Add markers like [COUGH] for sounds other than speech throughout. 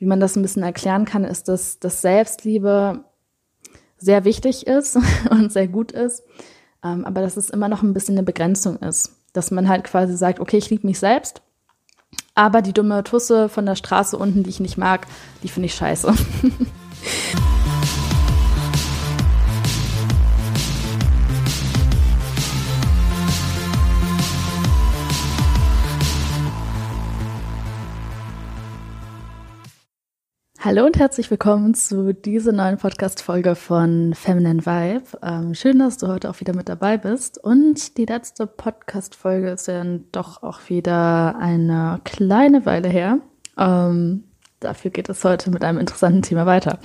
wie man das ein bisschen erklären kann, ist, dass, dass Selbstliebe sehr wichtig ist [LAUGHS] und sehr gut ist, ähm, aber dass es immer noch ein bisschen eine Begrenzung ist. Dass man halt quasi sagt, okay, ich liebe mich selbst, aber die dumme Tusse von der Straße unten, die ich nicht mag, die finde ich scheiße. [LAUGHS] Hallo und herzlich willkommen zu dieser neuen Podcast-Folge von Feminine Vibe. Ähm, schön, dass du heute auch wieder mit dabei bist. Und die letzte Podcast-Folge ist ja doch auch wieder eine kleine Weile her. Ähm, dafür geht es heute mit einem interessanten Thema weiter.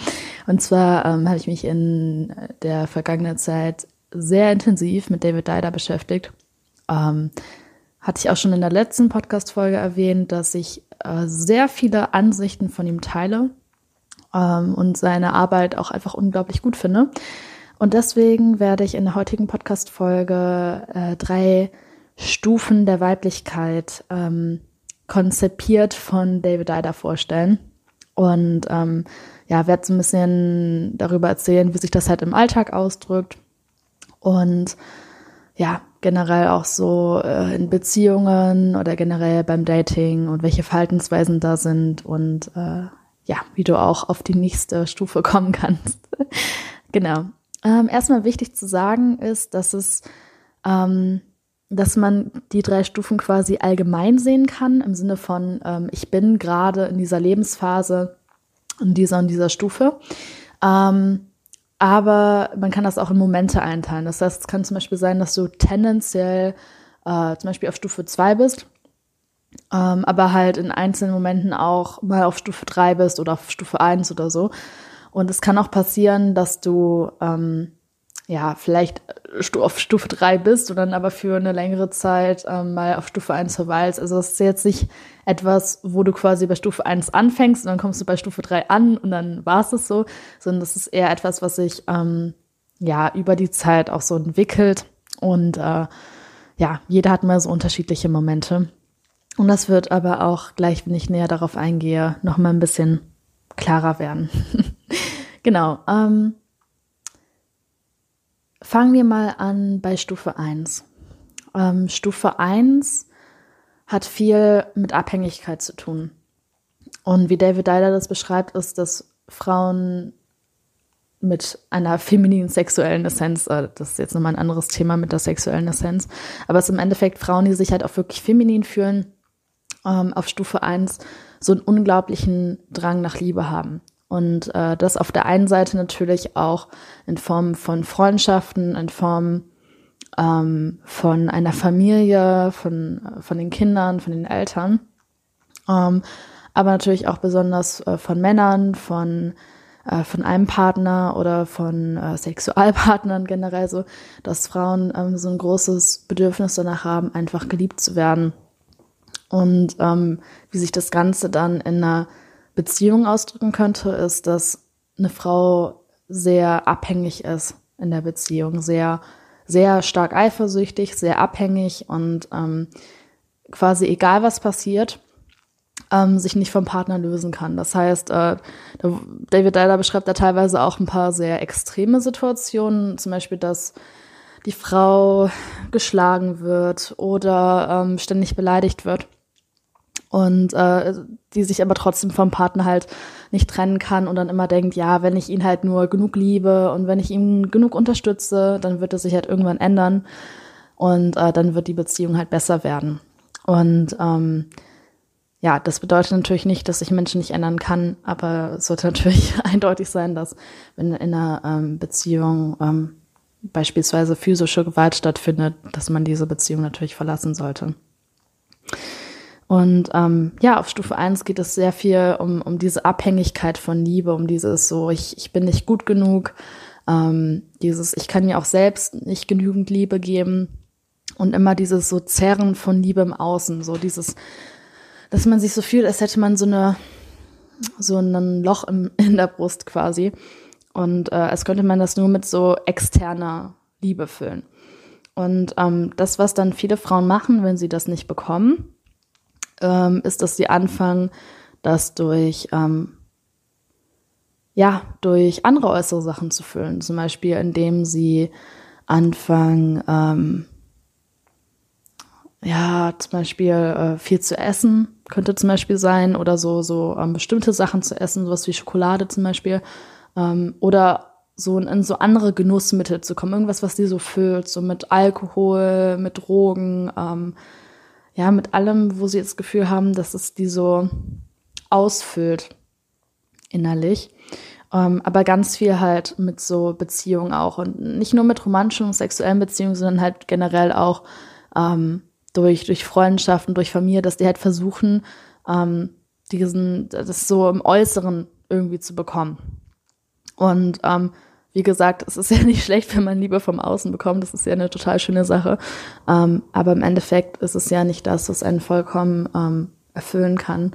Und zwar ähm, habe ich mich in der vergangenen Zeit sehr intensiv mit David Dyder beschäftigt. Ähm, hatte ich auch schon in der letzten Podcast-Folge erwähnt, dass ich äh, sehr viele Ansichten von ihm teile ähm, und seine Arbeit auch einfach unglaublich gut finde. Und deswegen werde ich in der heutigen Podcast-Folge äh, drei Stufen der Weiblichkeit ähm, konzipiert von David Ida vorstellen. Und ähm, ja, werde so ein bisschen darüber erzählen, wie sich das halt im Alltag ausdrückt. Und ja, generell auch so äh, in Beziehungen oder generell beim Dating und welche Verhaltensweisen da sind und äh, ja, wie du auch auf die nächste Stufe kommen kannst. [LAUGHS] genau. Ähm, erstmal wichtig zu sagen ist, dass es, ähm, dass man die drei Stufen quasi allgemein sehen kann, im Sinne von, ähm, ich bin gerade in dieser Lebensphase in dieser und dieser Stufe. Ähm, aber man kann das auch in Momente einteilen. Das heißt, es kann zum Beispiel sein, dass du tendenziell äh, zum Beispiel auf Stufe 2 bist ähm, aber halt in einzelnen Momenten auch mal auf Stufe 3 bist oder auf Stufe 1 oder so. Und es kann auch passieren, dass du ähm, ja vielleicht auf Stufe 3 bist und dann aber für eine längere Zeit ähm, mal auf Stufe 1 verweilst. Also es ist jetzt nicht etwas, wo du quasi bei Stufe 1 anfängst und dann kommst du bei Stufe 3 an und dann war es es so, sondern das ist eher etwas, was sich ähm, ja über die Zeit auch so entwickelt. Und äh, ja, jeder hat mal so unterschiedliche Momente. Und das wird aber auch gleich, wenn ich näher darauf eingehe, noch mal ein bisschen klarer werden. [LAUGHS] genau. Ähm, fangen wir mal an bei Stufe 1. Ähm, Stufe 1 hat viel mit Abhängigkeit zu tun. Und wie David Dyler das beschreibt, ist, dass Frauen mit einer femininen sexuellen Essenz, äh, das ist jetzt nochmal ein anderes Thema mit der sexuellen Essenz, aber es ist im Endeffekt Frauen, die sich halt auch wirklich feminin fühlen, ähm, auf Stufe 1 so einen unglaublichen Drang nach Liebe haben. Und äh, das auf der einen Seite natürlich auch in Form von Freundschaften, in Form ähm, von einer Familie, von, von den Kindern, von den Eltern. Ähm, aber natürlich auch besonders äh, von Männern, von, äh, von einem Partner oder von äh, Sexualpartnern generell so, dass Frauen ähm, so ein großes Bedürfnis danach haben, einfach geliebt zu werden und ähm, wie sich das Ganze dann in einer Beziehung ausdrücken könnte, ist, dass eine Frau sehr abhängig ist in der Beziehung, sehr, sehr stark eifersüchtig, sehr abhängig und ähm, quasi egal was passiert, ähm, sich nicht vom Partner lösen kann. Das heißt, äh, David Dyler beschreibt da teilweise auch ein paar sehr extreme Situationen, zum Beispiel, dass die Frau geschlagen wird oder ähm, ständig beleidigt wird und äh, die sich aber trotzdem vom Partner halt nicht trennen kann und dann immer denkt, ja, wenn ich ihn halt nur genug liebe und wenn ich ihn genug unterstütze, dann wird es sich halt irgendwann ändern und äh, dann wird die Beziehung halt besser werden. Und ähm, ja, das bedeutet natürlich nicht, dass sich Menschen nicht ändern kann, aber es sollte [LAUGHS] natürlich eindeutig sein, dass wenn in einer ähm, Beziehung ähm, beispielsweise physische Gewalt stattfindet, dass man diese Beziehung natürlich verlassen sollte. Und ähm, ja, auf Stufe 1 geht es sehr viel um, um diese Abhängigkeit von Liebe, um dieses so, ich, ich bin nicht gut genug, ähm, dieses, ich kann mir auch selbst nicht genügend Liebe geben und immer dieses so Zerren von Liebe im Außen, so dieses, dass man sich so fühlt, als hätte man so eine, so ein Loch im, [LAUGHS] in der Brust quasi. Und äh, als könnte man das nur mit so externer Liebe füllen. Und ähm, das, was dann viele Frauen machen, wenn sie das nicht bekommen, ähm, ist, dass sie anfangen, das durch ähm, ja, durch andere äußere Sachen zu füllen. Zum Beispiel, indem sie anfangen, ähm, ja, zum Beispiel äh, viel zu essen, könnte zum Beispiel sein, oder so, so ähm, bestimmte Sachen zu essen, sowas wie Schokolade zum Beispiel, ähm, oder so in, in so andere Genussmittel zu kommen, irgendwas, was die so füllt, so mit Alkohol, mit Drogen, ähm, ja, mit allem, wo sie das Gefühl haben, dass es die so ausfüllt innerlich. Ähm, aber ganz viel halt mit so Beziehungen auch und nicht nur mit romantischen und sexuellen Beziehungen, sondern halt generell auch ähm, durch, durch Freundschaften, durch Familie, dass die halt versuchen, ähm, diesen, das so im Äußeren irgendwie zu bekommen. Und ähm, wie gesagt, es ist [LAUGHS] ja nicht schlecht, wenn man Liebe vom Außen bekommt. Das ist ja eine total schöne Sache. Ähm, aber im Endeffekt ist es ja nicht das, was einen vollkommen ähm, erfüllen kann.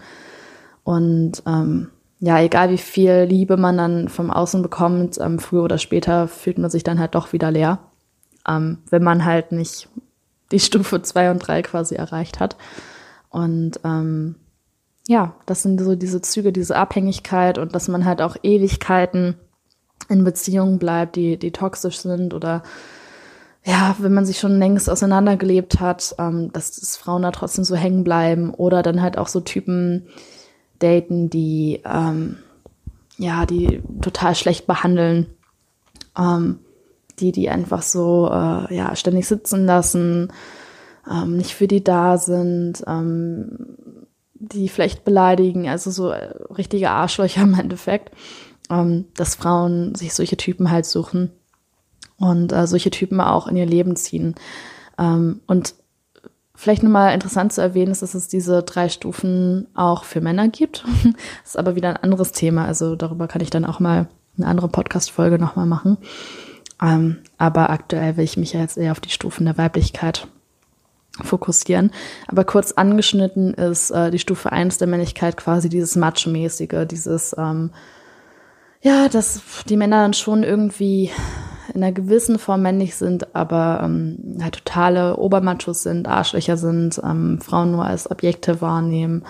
Und ähm, ja, egal wie viel Liebe man dann vom Außen bekommt, ähm, früher oder später fühlt man sich dann halt doch wieder leer, ähm, wenn man halt nicht die [LAUGHS] Stufe zwei und drei quasi erreicht hat. Und ähm, ja, das sind so diese Züge, diese Abhängigkeit und dass man halt auch Ewigkeiten in Beziehungen bleibt, die, die toxisch sind oder ja, wenn man sich schon längst auseinandergelebt hat, ähm, dass, dass Frauen da trotzdem so hängen bleiben oder dann halt auch so Typen daten, die ähm, ja, die total schlecht behandeln, ähm, die die einfach so äh, ja ständig sitzen lassen, ähm, nicht für die da sind, ähm, die vielleicht beleidigen, also so äh, richtige Arschlöcher im Endeffekt ähm, dass Frauen sich solche Typen halt suchen und äh, solche Typen auch in ihr Leben ziehen. Ähm, und vielleicht nochmal interessant zu erwähnen ist, dass es diese drei Stufen auch für Männer gibt. das [LAUGHS] ist aber wieder ein anderes Thema. Also darüber kann ich dann auch mal eine andere Podcast-Folge nochmal machen. Ähm, aber aktuell will ich mich ja jetzt eher auf die Stufen der Weiblichkeit fokussieren. Aber kurz angeschnitten ist äh, die Stufe 1 der Männlichkeit quasi dieses Macho-mäßige, dieses ähm, ja, dass die Männer dann schon irgendwie in einer gewissen Form männlich sind, aber ähm, halt totale Obermachos sind, Arschlöcher sind, ähm, Frauen nur als Objekte wahrnehmen,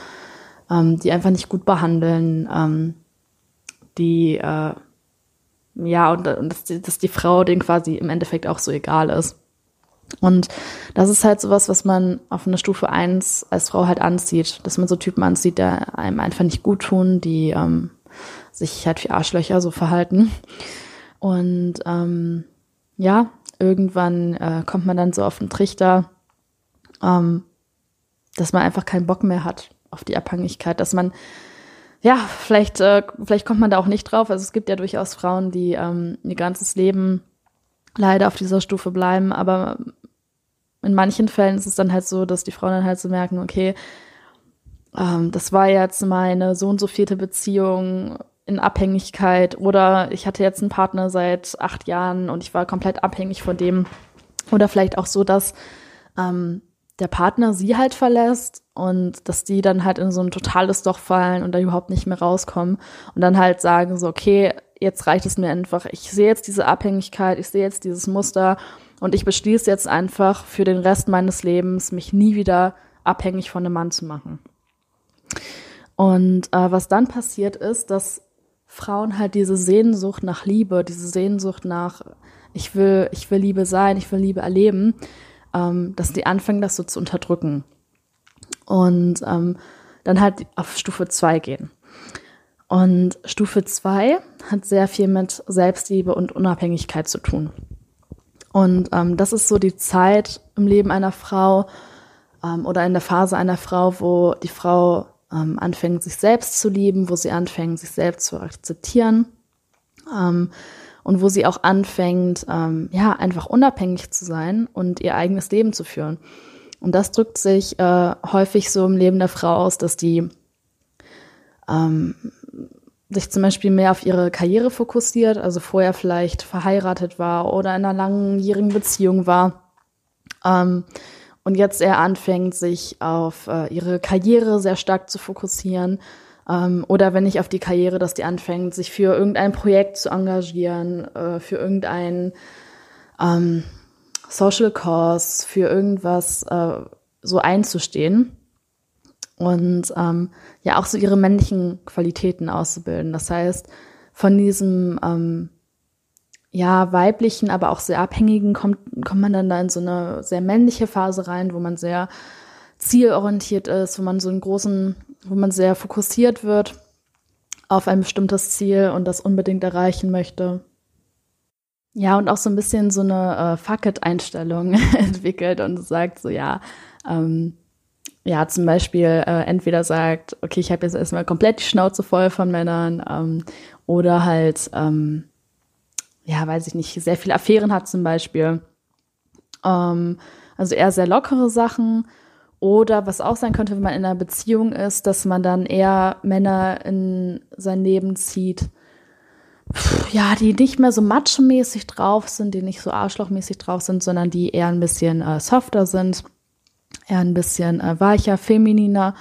ähm, die einfach nicht gut behandeln, ähm, die äh, ja, und, und dass, die, dass die Frau denen quasi im Endeffekt auch so egal ist. Und das ist halt sowas, was man auf einer Stufe eins als Frau halt anzieht, dass man so Typen anzieht, die einem einfach nicht gut tun, die ähm, sich halt wie Arschlöcher so verhalten. Und ähm, ja, irgendwann äh, kommt man dann so auf den Trichter, ähm, dass man einfach keinen Bock mehr hat auf die Abhängigkeit, dass man ja, vielleicht, äh, vielleicht kommt man da auch nicht drauf. Also es gibt ja durchaus Frauen, die ähm, ihr ganzes Leben leider auf dieser Stufe bleiben, aber in manchen Fällen ist es dann halt so, dass die Frauen dann halt so merken, okay, ähm, das war jetzt meine so und so vierte Beziehung, in Abhängigkeit oder ich hatte jetzt einen Partner seit acht Jahren und ich war komplett abhängig von dem. Oder vielleicht auch so, dass ähm, der Partner sie halt verlässt und dass die dann halt in so ein totales Loch fallen und da überhaupt nicht mehr rauskommen und dann halt sagen so, okay, jetzt reicht es mir einfach. Ich sehe jetzt diese Abhängigkeit, ich sehe jetzt dieses Muster und ich beschließe jetzt einfach für den Rest meines Lebens, mich nie wieder abhängig von einem Mann zu machen. Und äh, was dann passiert ist, dass Frauen halt diese Sehnsucht nach Liebe, diese Sehnsucht nach, ich will, ich will Liebe sein, ich will Liebe erleben, ähm, dass die anfangen, das so zu unterdrücken. Und ähm, dann halt auf Stufe zwei gehen. Und Stufe zwei hat sehr viel mit Selbstliebe und Unabhängigkeit zu tun. Und ähm, das ist so die Zeit im Leben einer Frau ähm, oder in der Phase einer Frau, wo die Frau ähm, anfängt, sich selbst zu lieben, wo sie anfängt, sich selbst zu akzeptieren ähm, und wo sie auch anfängt, ähm, ja, einfach unabhängig zu sein und ihr eigenes Leben zu führen. Und das drückt sich äh, häufig so im Leben der Frau aus, dass die ähm, sich zum Beispiel mehr auf ihre Karriere fokussiert, also vorher vielleicht verheiratet war oder in einer langjährigen Beziehung war. Ähm, und jetzt eher anfängt, sich auf äh, ihre Karriere sehr stark zu fokussieren. Ähm, oder wenn nicht auf die Karriere, dass die anfängt, sich für irgendein Projekt zu engagieren, äh, für irgendein ähm, Social Cause, für irgendwas äh, so einzustehen. Und ähm, ja auch so ihre männlichen Qualitäten auszubilden. Das heißt, von diesem ähm, ja weiblichen, aber auch sehr abhängigen kommt kommt man dann da in so eine sehr männliche Phase rein, wo man sehr zielorientiert ist, wo man so einen großen, wo man sehr fokussiert wird auf ein bestimmtes Ziel und das unbedingt erreichen möchte. Ja, und auch so ein bisschen so eine äh, Fuck it-Einstellung [LAUGHS] entwickelt und sagt so, ja, ähm, ja, zum Beispiel äh, entweder sagt, okay, ich habe jetzt erstmal komplett die Schnauze voll von Männern ähm, oder halt, ähm, ja, weiß ich nicht, sehr viele Affären hat zum Beispiel. Ähm, also eher sehr lockere Sachen. Oder was auch sein könnte, wenn man in einer Beziehung ist, dass man dann eher Männer in sein Leben zieht, ja, die nicht mehr so macho-mäßig drauf sind, die nicht so arschlochmäßig drauf sind, sondern die eher ein bisschen äh, softer sind eher ein bisschen äh, weicher, femininer.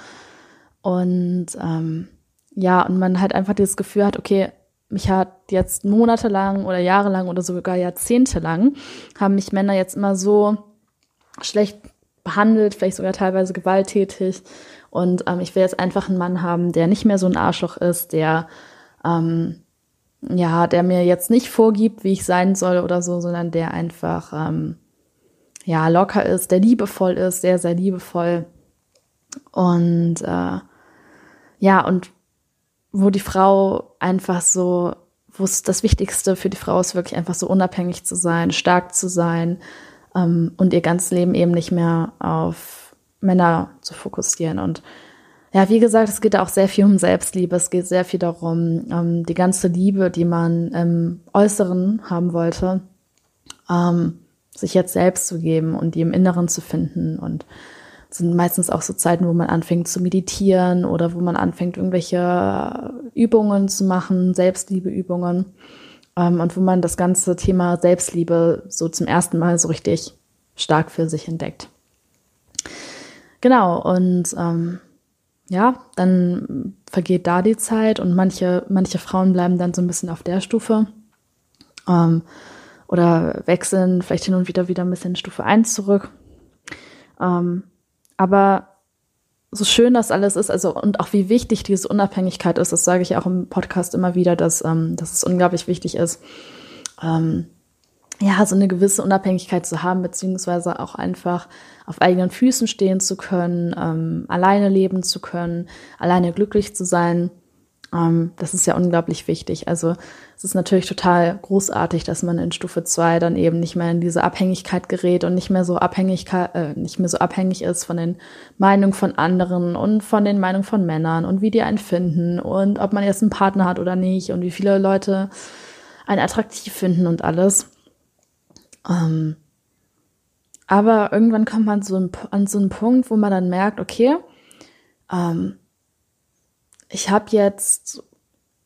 Und ähm, ja, und man halt einfach dieses Gefühl hat, okay, mich hat jetzt monatelang oder jahrelang oder sogar jahrzehntelang haben mich Männer jetzt immer so schlecht behandelt, vielleicht sogar teilweise gewalttätig. Und ähm, ich will jetzt einfach einen Mann haben, der nicht mehr so ein Arschloch ist, der ähm, ja, der mir jetzt nicht vorgibt, wie ich sein soll oder so, sondern der einfach ähm, ja, locker ist, der liebevoll ist, sehr, sehr liebevoll. Und äh, ja, und wo die Frau einfach so, wo es das Wichtigste für die Frau ist, wirklich einfach so unabhängig zu sein, stark zu sein ähm, und ihr ganzes Leben eben nicht mehr auf Männer zu fokussieren. Und ja, wie gesagt, es geht auch sehr viel um Selbstliebe. Es geht sehr viel darum, ähm, die ganze Liebe, die man im Äußeren haben wollte, ähm, sich jetzt selbst zu geben und die im Inneren zu finden. Und sind meistens auch so Zeiten, wo man anfängt zu meditieren oder wo man anfängt, irgendwelche Übungen zu machen, Selbstliebeübungen. Ähm, und wo man das ganze Thema Selbstliebe so zum ersten Mal so richtig stark für sich entdeckt. Genau, und ähm, ja, dann vergeht da die Zeit und manche, manche Frauen bleiben dann so ein bisschen auf der Stufe. Ähm, oder wechseln vielleicht hin und wieder wieder ein bisschen Stufe 1 zurück. Ähm, aber so schön das alles ist, also und auch wie wichtig diese Unabhängigkeit ist, das sage ich auch im Podcast immer wieder, dass, ähm, dass es unglaublich wichtig ist, ähm, ja, so eine gewisse Unabhängigkeit zu haben, beziehungsweise auch einfach auf eigenen Füßen stehen zu können, ähm, alleine leben zu können, alleine glücklich zu sein. Ähm, das ist ja unglaublich wichtig. Also es ist natürlich total großartig, dass man in Stufe 2 dann eben nicht mehr in diese Abhängigkeit gerät und nicht mehr so Abhängigkeit, äh, nicht mehr so abhängig ist von den Meinungen von anderen und von den Meinungen von Männern und wie die einen finden und ob man jetzt einen Partner hat oder nicht und wie viele Leute einen attraktiv finden und alles. Ähm, aber irgendwann kommt man so an so einen Punkt, wo man dann merkt, okay, ähm, ich habe jetzt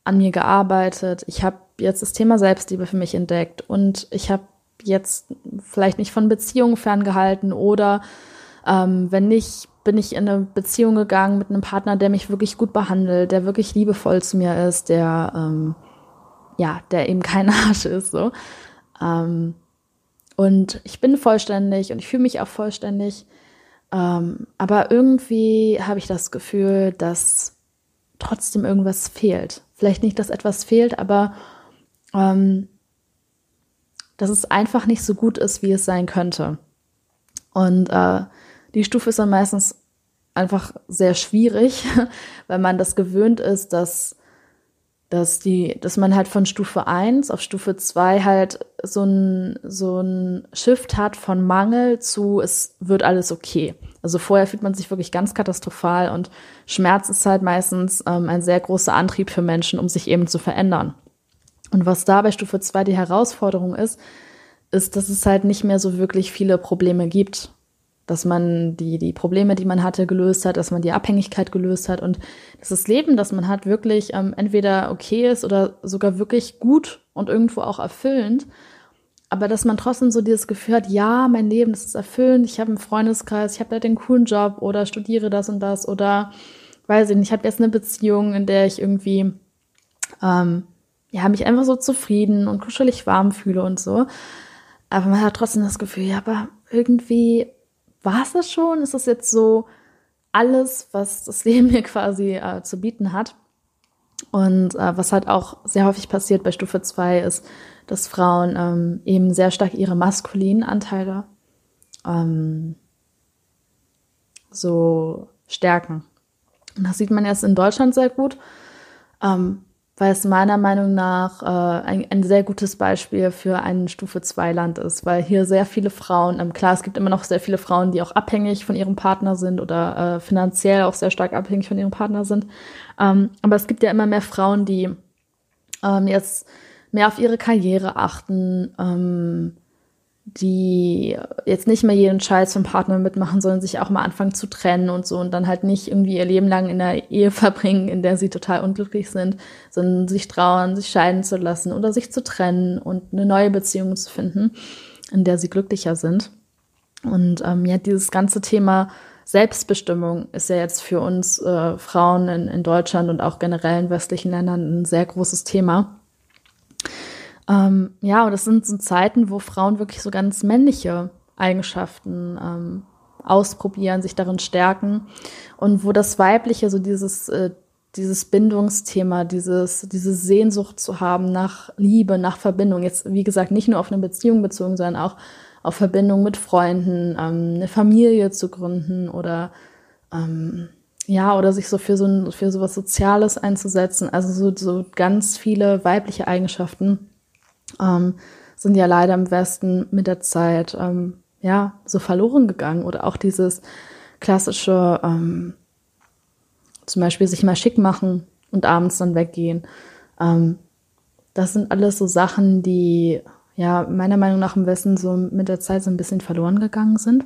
an mir gearbeitet, ich habe jetzt das Thema Selbstliebe für mich entdeckt und ich habe jetzt vielleicht nicht von Beziehungen ferngehalten oder ähm, wenn nicht, bin ich in eine Beziehung gegangen mit einem Partner, der mich wirklich gut behandelt, der wirklich liebevoll zu mir ist, der ähm, ja, der eben kein [LAUGHS] Arsch ist so. Ähm, und ich bin vollständig und ich fühle mich auch vollständig. Ähm, aber irgendwie habe ich das Gefühl, dass trotzdem irgendwas fehlt. Vielleicht nicht, dass etwas fehlt, aber ähm, dass es einfach nicht so gut ist, wie es sein könnte. Und äh, die Stufe ist dann meistens einfach sehr schwierig, [LAUGHS] weil man das gewöhnt ist, dass, dass, die, dass man halt von Stufe 1 auf Stufe 2 halt so ein, so ein Shift hat von Mangel zu es wird alles okay. Also vorher fühlt man sich wirklich ganz katastrophal und Schmerz ist halt meistens ähm, ein sehr großer Antrieb für Menschen, um sich eben zu verändern. Und was da bei Stufe 2 die Herausforderung ist, ist, dass es halt nicht mehr so wirklich viele Probleme gibt. Dass man die, die Probleme, die man hatte, gelöst hat, dass man die Abhängigkeit gelöst hat und dass das Leben, das man hat, wirklich ähm, entweder okay ist oder sogar wirklich gut und irgendwo auch erfüllend aber dass man trotzdem so dieses Gefühl hat, ja, mein Leben, das ist erfüllend, ich habe einen Freundeskreis, ich habe da den coolen Job oder studiere das und das oder weiß ich nicht, ich habe jetzt eine Beziehung, in der ich irgendwie ähm, ja, mich einfach so zufrieden und kuschelig warm fühle und so. Aber man hat trotzdem das Gefühl, ja, aber irgendwie war es das schon? Ist das jetzt so alles, was das [LAUGHS] Leben mir quasi äh, zu bieten hat? Und äh, was halt auch sehr häufig passiert bei Stufe 2 ist, dass Frauen ähm, eben sehr stark ihre maskulinen Anteile ähm, so stärken. Und das sieht man jetzt in Deutschland sehr gut, ähm, weil es meiner Meinung nach äh, ein, ein, sehr gutes Beispiel für ein Stufe 2 Land ist, weil hier sehr viele Frauen, ähm, klar, es gibt immer noch sehr viele Frauen, die auch abhängig von ihrem Partner sind oder äh, finanziell auch sehr stark abhängig von ihrem Partner sind. Ähm, aber es gibt ja immer mehr Frauen, die ähm, jetzt mehr auf ihre Karriere achten, ähm, die jetzt nicht mehr jeden Scheiß vom Partner mitmachen, sondern sich auch mal anfangen zu trennen und so und dann halt nicht irgendwie ihr Leben lang in einer Ehe [LAUGHS] verbringen, in der sie total unglücklich sind, sondern sich trauen, sich scheiden zu lassen oder sich zu trennen und eine neue Beziehung zu finden, in der sie glücklicher sind. Und ähm, ja, dieses ganze Thema Selbstbestimmung ist ja jetzt für uns äh, Frauen in, in Deutschland und auch generell in westlichen Ländern ein sehr großes Thema. Ähm, ja, und das sind so Zeiten, wo Frauen wirklich so ganz männliche Eigenschaften ähm, ausprobieren, sich darin stärken und wo das Weibliche, so dieses, äh, dieses Bindungsthema, dieses, diese Sehnsucht zu haben nach Liebe, nach Verbindung, jetzt wie gesagt nicht nur auf eine Beziehung bezogen, sondern auch auf Verbindung mit Freunden, ähm, eine Familie zu gründen oder ähm, ja, oder sich so für so ein, für so was Soziales einzusetzen. Also so, so ganz viele weibliche Eigenschaften, ähm, sind ja leider im Westen mit der Zeit ähm, ja so verloren gegangen oder auch dieses klassische ähm, zum Beispiel sich mal schick machen und abends dann weggehen. Ähm, das sind alles so Sachen, die ja meiner Meinung nach im Westen so mit der Zeit so ein bisschen verloren gegangen sind.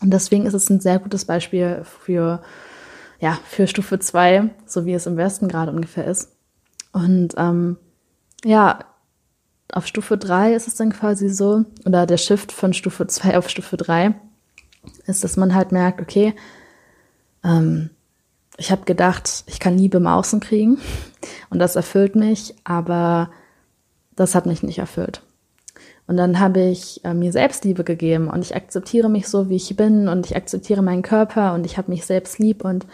Und deswegen ist es ein sehr gutes Beispiel für, ja, für Stufe 2, so wie es im Westen gerade ungefähr ist. Und ähm, ja, auf Stufe 3 ist es dann quasi so, oder der Shift von Stufe 2 auf Stufe 3 ist, dass man halt merkt, okay, ähm, ich habe gedacht, ich kann Liebe im Außen kriegen [LAUGHS] und das erfüllt mich, aber das hat mich nicht erfüllt. Und dann habe ich äh, mir Selbstliebe gegeben und ich akzeptiere mich so, wie ich bin und ich akzeptiere meinen Körper und ich habe mich selbst lieb und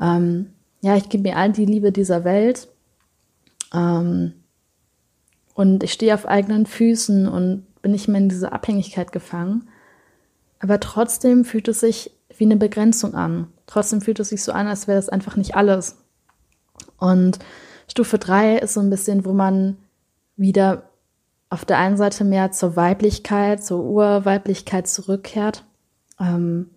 ähm, ja, ich gebe mir all die Liebe dieser Welt. Ähm, und ich stehe auf eigenen Füßen und bin nicht mehr in diese Abhängigkeit gefangen. Aber trotzdem fühlt es sich wie eine Begrenzung an. Trotzdem fühlt es sich so an, als wäre es einfach nicht alles. Und Stufe 3 ist so ein bisschen, wo man wieder auf der einen Seite mehr zur Weiblichkeit, zur Urweiblichkeit zurückkehrt ähm,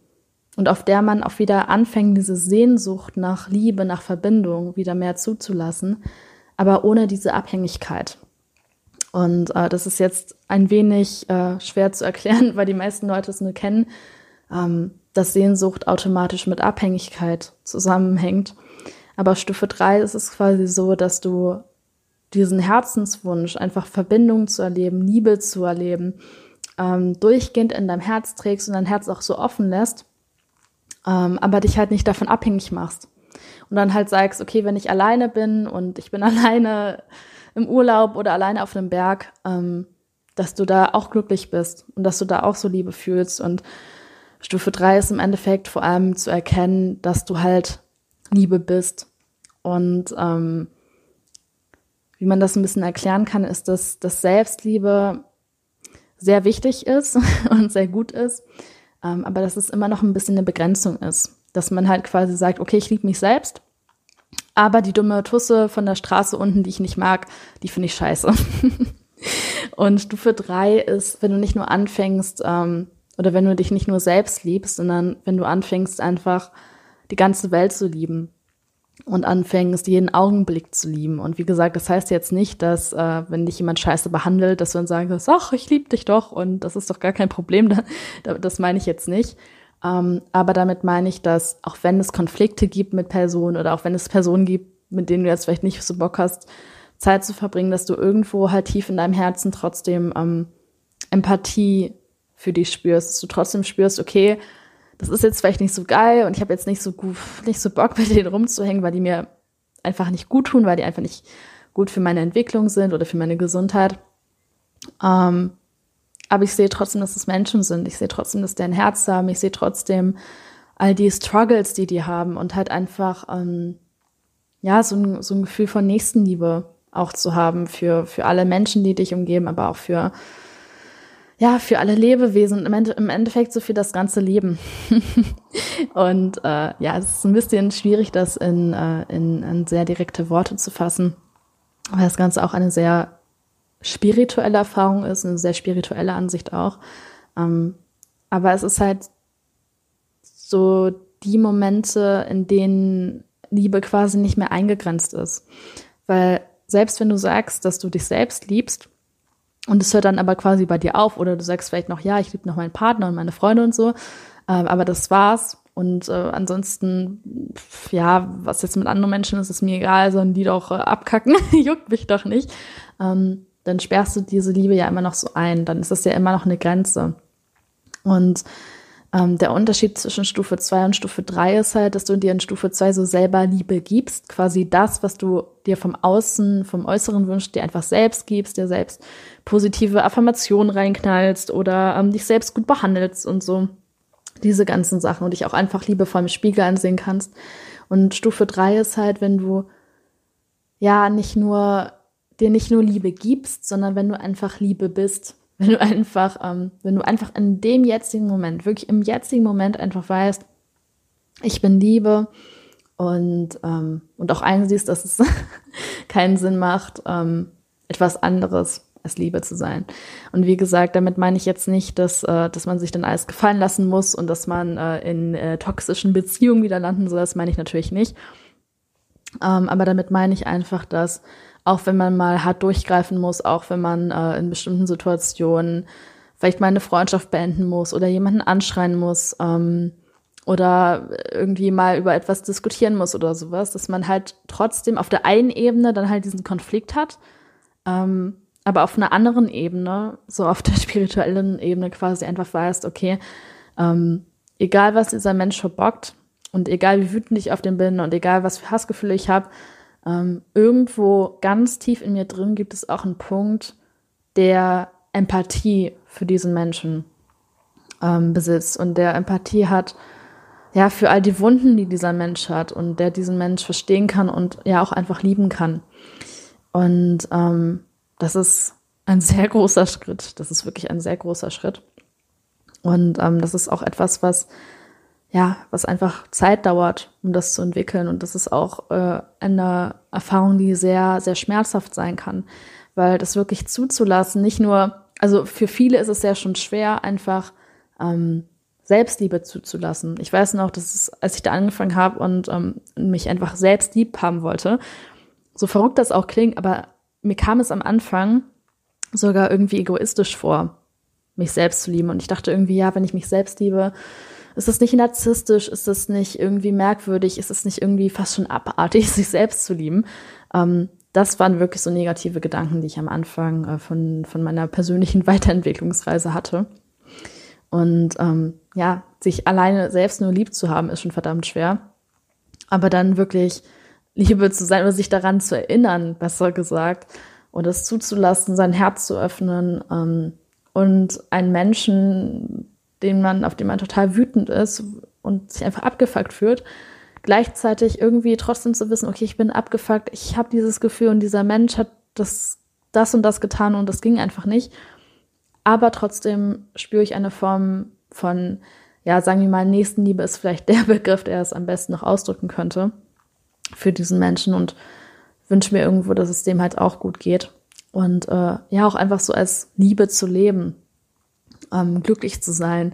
und auf der man auch wieder anfängt, diese Sehnsucht nach Liebe, nach Verbindung wieder mehr zuzulassen, aber ohne diese Abhängigkeit. Und äh, das ist jetzt ein wenig äh, schwer zu erklären, [LAUGHS] weil die meisten Leute es nur kennen, ähm, dass Sehnsucht automatisch mit Abhängigkeit zusammenhängt. Aber Stufe 3 ist es quasi so, dass du diesen Herzenswunsch, einfach Verbindung zu erleben, Liebe zu erleben, ähm, durchgehend in deinem Herz trägst und dein Herz auch so offen lässt, ähm, aber dich halt nicht davon abhängig machst. Und dann halt sagst, okay, wenn ich alleine bin und ich bin [LAUGHS] alleine im Urlaub oder alleine auf einem Berg, ähm, dass du da auch glücklich bist und dass du da auch so Liebe fühlst. Und Stufe 3 ist im Endeffekt vor allem zu erkennen, dass du halt Liebe bist. Und ähm, wie man das ein bisschen erklären kann, ist, dass, dass Selbstliebe sehr wichtig ist [LAUGHS] und sehr gut ist, ähm, aber dass es immer noch ein bisschen eine Begrenzung ist. Dass man halt quasi sagt, okay, ich liebe mich selbst aber die dumme Tusse von der Straße unten, die ich nicht mag, die finde ich scheiße. [LAUGHS] und Stufe drei ist, wenn du nicht nur anfängst, ähm, oder wenn du dich nicht nur selbst liebst, sondern wenn du anfängst, einfach die ganze Welt zu lieben und anfängst, jeden Augenblick zu lieben. Und wie gesagt, das heißt jetzt nicht, dass, äh, wenn dich jemand scheiße behandelt, dass du dann sagst, ach, ich liebe dich doch und das ist doch gar kein Problem. [LAUGHS] Das meine ich jetzt nicht. Ähm, aber damit meine ich, dass auch wenn es Konflikte gibt mit Personen oder auch wenn es Personen gibt, mit denen du jetzt vielleicht nicht so Bock hast, Zeit zu verbringen, dass du irgendwo halt tief in deinem Herzen trotzdem ähm, Empathie für dich spürst, dass du trotzdem spürst, okay, das ist jetzt vielleicht nicht so geil und ich habe jetzt nicht so gut, nicht so Bock, [LAUGHS] mit denen rumzuhängen, weil die mir einfach nicht gut tun, weil die einfach nicht gut für meine Entwicklung sind oder für meine Gesundheit. Ähm, aber ich sehe trotzdem, dass es Menschen sind. Ich sehe trotzdem, dass die ein Herz haben. Ich sehe trotzdem all die Struggles, die die haben und halt einfach, ähm, ja, so ein, so ein Gefühl von Nächstenliebe auch zu haben für, für alle Menschen, die dich umgeben, aber auch für, ja, für alle Lebewesen, im, Ende, im Endeffekt so für das ganze Leben. [LAUGHS] und äh, ja, es ist ein bisschen schwierig, das in, äh, in, in sehr direkte Worte zu fassen, weil das Ganze auch eine sehr spirituelle Erfahrung ist, eine sehr spirituelle Ansicht auch. Ähm, aber es ist halt so die Momente, in denen Liebe quasi nicht mehr eingegrenzt ist. Weil selbst wenn du sagst, dass du dich selbst liebst, und es hört dann aber quasi bei dir auf, oder du sagst vielleicht noch, ja, ich liebe noch meinen Partner und meine Freunde und so, äh, aber das war's. Und äh, ansonsten, ja, was jetzt mit anderen Menschen ist, ist mir egal, sollen die doch äh, abkacken, [LAUGHS] juckt mich doch nicht. Ähm, dann sperrst du diese Liebe ja immer noch so ein. Dann ist das ja immer noch eine Grenze. Und ähm, der Unterschied zwischen Stufe 2 und Stufe 3 ist halt, dass du dir in Stufe 2 so selber Liebe gibst, quasi das, was du dir vom Außen, vom Äußeren wünschst, dir einfach selbst gibst, dir selbst positive Affirmationen reinknallst oder ähm, dich selbst gut behandelst und so. Diese ganzen Sachen und dich auch einfach liebevoll im Spiegel ansehen kannst. Und Stufe 3 ist halt, wenn du ja nicht nur dir nicht nur Liebe gibst, sondern wenn du einfach Liebe bist [LAUGHS] wenn du einfach, ähm, wenn du einfach in dem jetzigen Moment, wirklich im jetzigen Moment einfach weißt, ich bin Liebe und, ähm, und auch einsiehst, dass es [LAUGHS] keinen Sinn macht, ähm, etwas anderes als Liebe zu sein. Und wie gesagt, damit meine ich jetzt nicht, dass, äh, dass man sich dann alles gefallen lassen muss und dass man äh, in äh, toxischen Beziehungen wieder landen soll. Das meine ich natürlich nicht. Ähm, aber damit meine ich einfach, dass auch wenn man mal hart durchgreifen muss, auch wenn man äh, in bestimmten Situationen vielleicht mal eine Freundschaft beenden muss oder jemanden anschreien muss ähm, oder irgendwie mal über etwas diskutieren muss oder sowas, dass man halt trotzdem auf der einen Ebene dann halt diesen Konflikt hat, ähm, aber auf einer anderen Ebene, so auf der [LAUGHS] spirituellen Ebene quasi einfach weißt, okay, ähm, egal was dieser Mensch verbockt und egal wie wütend ich auf den bin und egal was für Hassgefühle ich habe, ähm, irgendwo ganz tief in mir drin gibt es auch einen Punkt, der Empathie für diesen Menschen ähm, besitzt und der Empathie hat, ja, für all die Wunden, die dieser Mensch hat und der diesen Mensch verstehen kann und ja auch einfach lieben kann. Und ähm, das ist ein sehr großer Schritt. Das ist wirklich ein sehr großer Schritt. Und ähm, das ist auch etwas, was ja, was einfach Zeit dauert, um das zu entwickeln. Und das ist auch äh, eine Erfahrung, die sehr, sehr schmerzhaft sein kann, weil das wirklich zuzulassen, nicht nur, also für viele ist es ja schon schwer, einfach ähm, Selbstliebe zuzulassen. Ich weiß noch, dass es, als ich da angefangen habe und ähm, mich einfach selbst lieb haben wollte, so verrückt das auch klingt, aber mir kam es am Anfang sogar irgendwie egoistisch vor, mich selbst zu lieben. Und ich dachte irgendwie, ja, wenn ich mich selbst liebe, ist das nicht narzisstisch? Ist das nicht irgendwie merkwürdig? Ist es nicht irgendwie fast schon abartig, [LAUGHS] sich selbst zu lieben? Ähm, das waren wirklich so negative Gedanken, die ich am Anfang äh, von, von meiner persönlichen [LAUGHS] Weiterentwicklungsreise hatte. Und ähm, ja, sich alleine selbst nur lieb zu haben, ist schon verdammt schwer. Aber dann wirklich Liebe zu sein oder sich daran zu erinnern, besser gesagt, und es zuzulassen, sein Herz zu öffnen ähm, und einen Menschen den man, auf den man total wütend ist und sich einfach abgefuckt fühlt, gleichzeitig irgendwie trotzdem zu wissen, okay, ich bin abgefuckt, ich habe dieses Gefühl und dieser Mensch hat das, das und das getan und das ging einfach nicht. Aber trotzdem spüre ich eine Form von, ja, sagen wir mal, Nächstenliebe ist vielleicht der [LAUGHS] Begriff, der es am besten noch ausdrücken könnte für diesen Menschen und wünsche mir irgendwo, dass es dem halt auch gut geht. Und äh, ja, auch einfach so als Liebe zu leben, ähm, glücklich zu sein,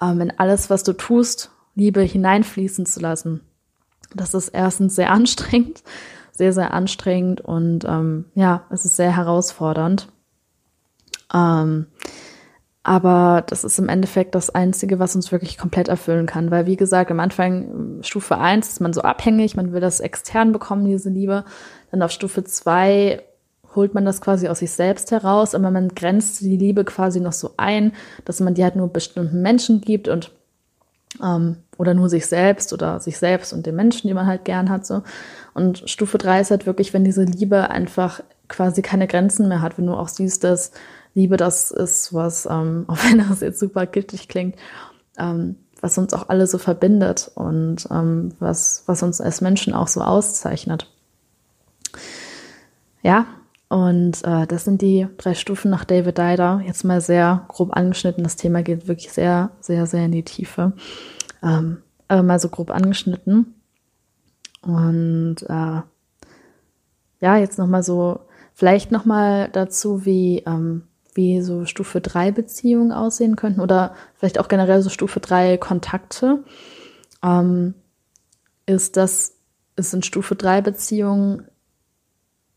ähm, in alles, was du tust, Liebe hineinfließen zu lassen. Das ist erstens sehr [LAUGHS] anstrengend, sehr, sehr anstrengend und ähm, ja, es ist sehr herausfordernd. Ähm, aber das ist im Endeffekt das Einzige, was uns wirklich komplett erfüllen kann. Weil, wie gesagt, am Anfang Stufe 1 ist man so abhängig, man will das extern bekommen, diese Liebe. Dann auf Stufe 2 holt man das quasi aus sich selbst heraus, aber man grenzt die Liebe quasi noch so ein, dass man die halt nur bestimmten Menschen gibt und ähm, oder nur sich selbst oder sich selbst und den Menschen, die man halt gern hat. so. Und Stufe 3 ist halt wirklich, wenn diese Liebe einfach quasi keine Grenzen mehr hat, wenn du auch siehst, dass Liebe das ist, was, ähm, [LAUGHS] auch wenn das jetzt super giftig klingt, ähm, was uns auch alle so verbindet und ähm, was, was uns als Menschen auch so auszeichnet. ja, und äh, das sind die drei Stufen nach David Dider. Jetzt mal sehr grob angeschnitten. Das Thema geht wirklich sehr, sehr, sehr in die Tiefe. Ähm, aber mal so grob angeschnitten. Und äh, ja, jetzt nochmal so, vielleicht nochmal dazu, wie, ähm, wie so Stufe 3 Beziehungen aussehen könnten oder vielleicht auch generell so Stufe 3 Kontakte. Ähm, ist, dass es in Stufe 3 Beziehungen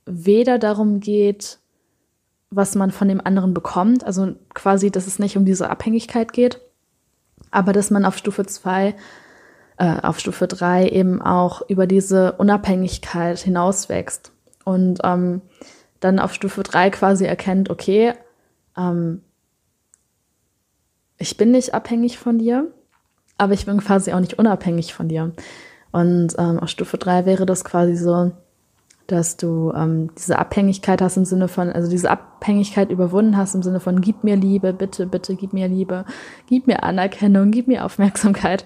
weder darum geht, was man von dem anderen bekommt, also quasi, dass es nicht um diese Abhängigkeit geht, aber dass man auf Stufe 2, äh, auf Stufe 3 eben auch über diese Unabhängigkeit hinauswächst und ähm, dann auf Stufe 3 quasi erkennt, okay, ähm, ich bin nicht abhängig von dir, aber ich bin quasi auch nicht unabhängig von dir. Und ähm, auf Stufe 3 wäre das quasi so, dass du ähm, diese Abhängigkeit hast im Sinne von, also diese Abhängigkeit überwunden hast im Sinne von, gib mir Liebe, bitte, bitte, gib mir Liebe, gib mir Anerkennung, gib mir Aufmerksamkeit.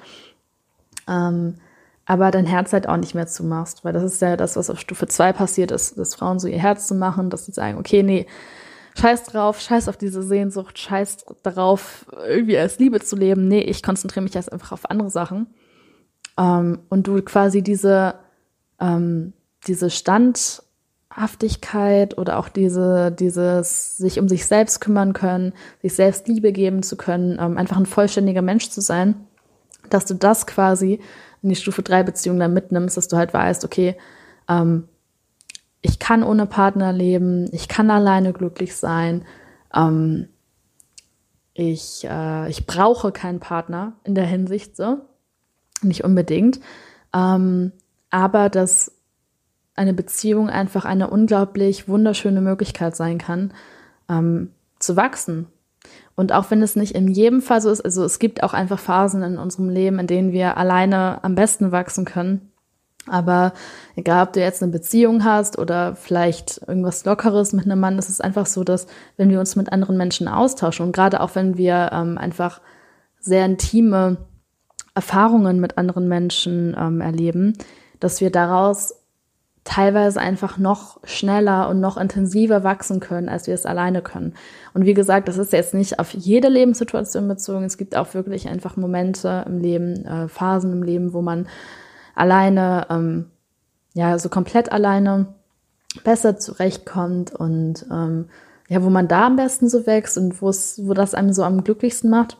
Ähm, aber dein Herz halt auch nicht mehr zumachst, weil das ist ja das, was auf Stufe 2 passiert ist, dass Frauen so ihr Herz zu machen, dass sie sagen, okay, nee, scheiß drauf, scheiß auf diese Sehnsucht, scheiß darauf, irgendwie als Liebe zu leben. Nee, ich konzentriere mich jetzt einfach auf andere Sachen. Ähm, und du quasi diese, ähm, diese Standhaftigkeit oder auch diese, dieses sich um sich selbst kümmern können, sich selbst Liebe geben zu können, ähm, einfach ein vollständiger Mensch zu sein, dass du das quasi in die Stufe 3 Beziehung dann mitnimmst, dass du halt weißt, okay, ähm, ich kann ohne Partner leben, ich kann alleine glücklich sein, ähm, ich, äh, ich brauche keinen Partner in der Hinsicht so, nicht unbedingt, ähm, aber dass eine Beziehung einfach eine unglaublich wunderschöne Möglichkeit sein kann, ähm, zu wachsen. Und auch wenn es nicht in jedem Fall so ist, also es gibt auch einfach Phasen in unserem Leben, in denen wir alleine am besten wachsen können. Aber egal, ob du jetzt eine Beziehung hast oder vielleicht irgendwas Lockeres mit einem Mann, ist es einfach so, dass wenn wir uns mit anderen Menschen austauschen und gerade auch wenn wir ähm, einfach sehr intime Erfahrungen mit anderen Menschen ähm, erleben, dass wir daraus teilweise einfach noch schneller und noch intensiver wachsen können, als wir es alleine können. Und wie gesagt, das ist jetzt nicht auf jede Lebenssituation bezogen. Es gibt auch wirklich einfach Momente im Leben, äh, Phasen im Leben, wo man alleine, ähm, ja, so komplett alleine besser zurechtkommt und ähm, ja, wo man da am besten so wächst und wo es, wo das einem so am glücklichsten macht.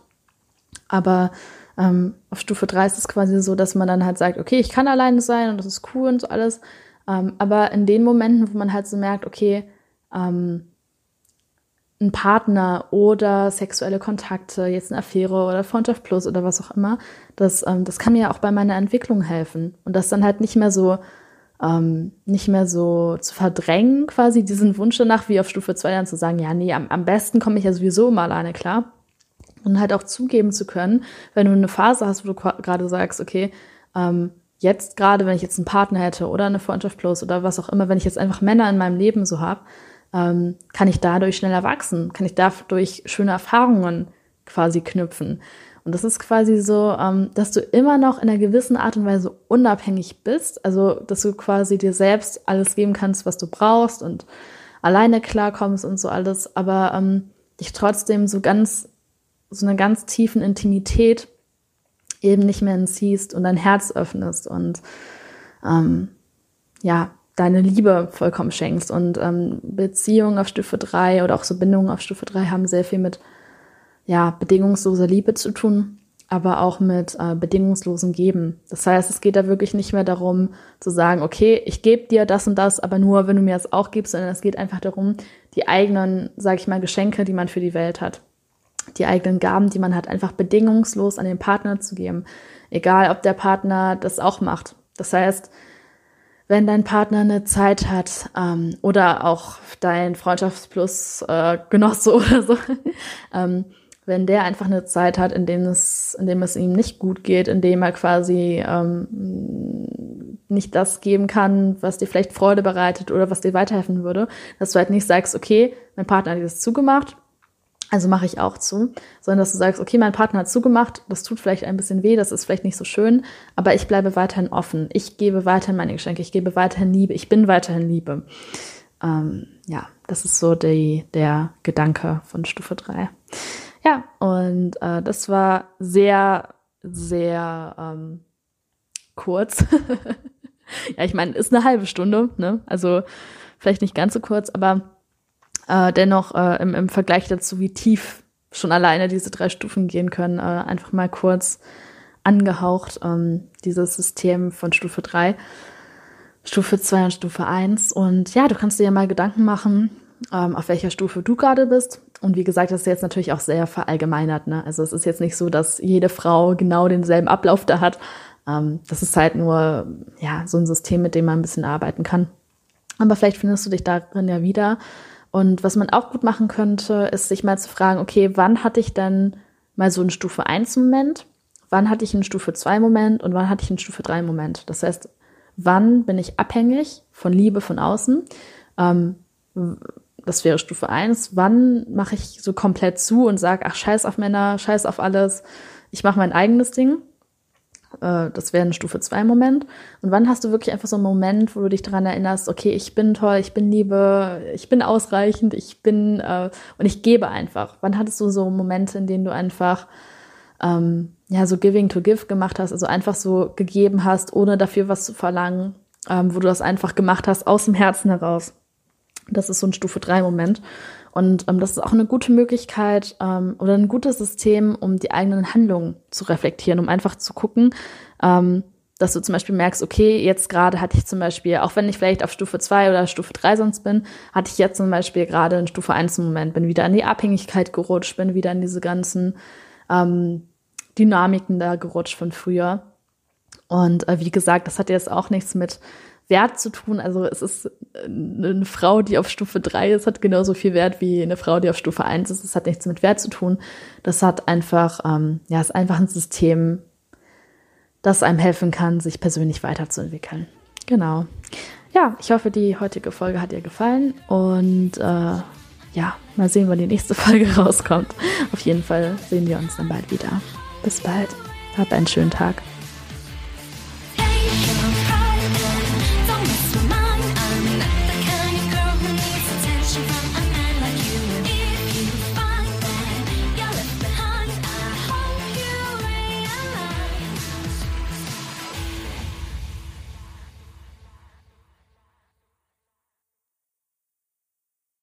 Aber ähm, auf Stufe 3 ist es quasi so, dass man dann halt sagt, okay, ich kann alleine sein und das ist cool und so alles. Ähm, aber in den Momenten, wo man halt so merkt, okay, ähm, ein Partner oder sexuelle Kontakte, jetzt eine Affäre oder Freundschaft Plus oder was auch immer, das, ähm, das kann mir auch bei meiner Entwicklung helfen. Und das dann halt nicht mehr so, ähm, nicht mehr so zu verdrängen, quasi diesen Wunsch danach, wie auf Stufe 2 dann zu sagen, ja, nee, am, am besten komme ich ja sowieso immer alleine klar. Und halt auch zugeben zu können, wenn du eine Phase hast, wo du gerade sagst, okay, ähm, jetzt gerade, wenn ich jetzt einen Partner hätte oder eine Freundschaft plus oder was auch immer, wenn ich jetzt einfach Männer in meinem Leben so habe, ähm, kann ich dadurch schneller wachsen, kann ich dadurch schöne Erfahrungen quasi knüpfen. Und das ist quasi so, ähm, dass du immer noch in einer gewissen Art und Weise unabhängig bist, also dass du quasi dir selbst alles geben kannst, was du brauchst und alleine klarkommst und so alles, aber ähm, dich trotzdem so ganz, so einer ganz tiefen Intimität eben nicht mehr entziehst und dein Herz öffnest und ähm, ja, deine Liebe vollkommen schenkst. Und ähm, Beziehungen auf Stufe 3 oder auch so Bindungen auf Stufe 3 haben sehr viel mit ja, bedingungsloser Liebe zu tun, aber auch mit äh, bedingungslosem Geben. Das heißt, es geht da wirklich nicht mehr darum zu sagen, okay, ich gebe dir das und das, aber nur, wenn du mir das auch gibst, sondern es geht einfach darum, die eigenen, sag ich mal, Geschenke, die man für die Welt hat, die eigenen Gaben, die man hat, einfach bedingungslos an den Partner zu geben. Egal, ob der Partner das auch macht. Das heißt, wenn dein Partner eine Zeit hat ähm, oder auch dein Freundschaftsplus-Genosse äh, [LAUGHS] oder so, ähm, wenn der einfach eine Zeit hat, in dem es, in dem es ihm nicht gut geht, in dem er quasi ähm, nicht das geben kann, was dir vielleicht Freude bereitet oder was dir weiterhelfen würde, dass du halt nicht sagst, okay, mein Partner hat das zugemacht, also mache ich auch zu, sondern dass du sagst, okay, mein Partner hat zugemacht, das tut vielleicht ein bisschen weh, das ist vielleicht nicht so schön, aber ich bleibe weiterhin offen. Ich gebe weiterhin meine Geschenke, ich gebe weiterhin Liebe, ich bin weiterhin Liebe. Ähm, ja, das ist so die, der Gedanke von Stufe 3. Ja, und äh, das war sehr, sehr ähm, kurz. [LAUGHS] ja, ich meine, ist eine halbe Stunde, ne? Also vielleicht nicht ganz so kurz, aber äh, dennoch äh, im, im Vergleich dazu, wie tief schon alleine diese drei Stufen gehen können, äh, einfach mal kurz angehaucht, ähm, dieses System von Stufe 3, Stufe 2 und Stufe 1. Und ja, du kannst dir ja mal Gedanken machen, ähm, auf welcher Stufe du gerade bist. Und wie gesagt, das ist jetzt natürlich auch sehr verallgemeinert. Ne? Also es ist jetzt nicht so, dass jede Frau genau denselben Ablauf da hat. Ähm, das ist halt nur ja so ein System, mit dem man ein bisschen arbeiten kann. Aber vielleicht findest du dich darin ja wieder. Und was man auch gut machen könnte, ist sich mal zu fragen, okay, wann hatte ich denn mal so einen Stufe 1 Moment? Wann hatte ich einen Stufe 2 Moment und wann hatte ich einen Stufe 3 Moment? Das heißt, wann bin ich abhängig von Liebe von außen? Ähm, das wäre Stufe 1. Wann mache ich so komplett zu und sage, ach, scheiß auf Männer, scheiß auf alles, ich mache mein eigenes Ding? Äh, das wäre ein Stufe 2 Moment. Und wann hast du wirklich einfach so einen Moment, wo du dich daran erinnerst, okay, ich bin toll, ich bin Liebe, ich bin ausreichend, ich bin äh, und ich gebe einfach. Wann hattest du so Momente, in denen du einfach ähm, ja so Giving to Give gemacht hast, also einfach so gegeben hast, ohne dafür was zu verlangen, ähm, wo du das einfach gemacht hast aus dem Herzen heraus. Das ist so ein Stufe 3 Moment. Und ähm, das ist auch eine gute Möglichkeit ähm, oder ein gutes System, um die eigenen Handlungen zu reflektieren, um einfach zu gucken, ähm, dass du zum Beispiel merkst, okay, jetzt gerade hatte ich zum Beispiel, auch wenn ich vielleicht auf Stufe 2 oder Stufe 3 sonst bin, hatte ich jetzt zum Beispiel gerade in Stufe 1 Moment, bin wieder in die Abhängigkeit gerutscht, bin wieder in diese ganzen ähm, Dynamiken da gerutscht von früher. Und äh, wie gesagt, das hat jetzt auch nichts mit Wert zu tun. Also es ist äh, eine Frau, die auf Stufe 3 ist, hat genauso viel Wert wie eine Frau, die auf Stufe 1 ist. Das hat nichts mit Wert zu tun. Das hat einfach, ähm, ja, ist einfach ein System, das einem helfen kann, sich persönlich weiterzuentwickeln. Genau. Ja, ich hoffe, die heutige Folge hat dir gefallen und äh, ja, mal sehen, wann die nächste [LAUGHS] Folge rauskommt. Auf jeden Fall sehen wir uns dann bald wieder. Bis bald. Hab einen schönen Tag.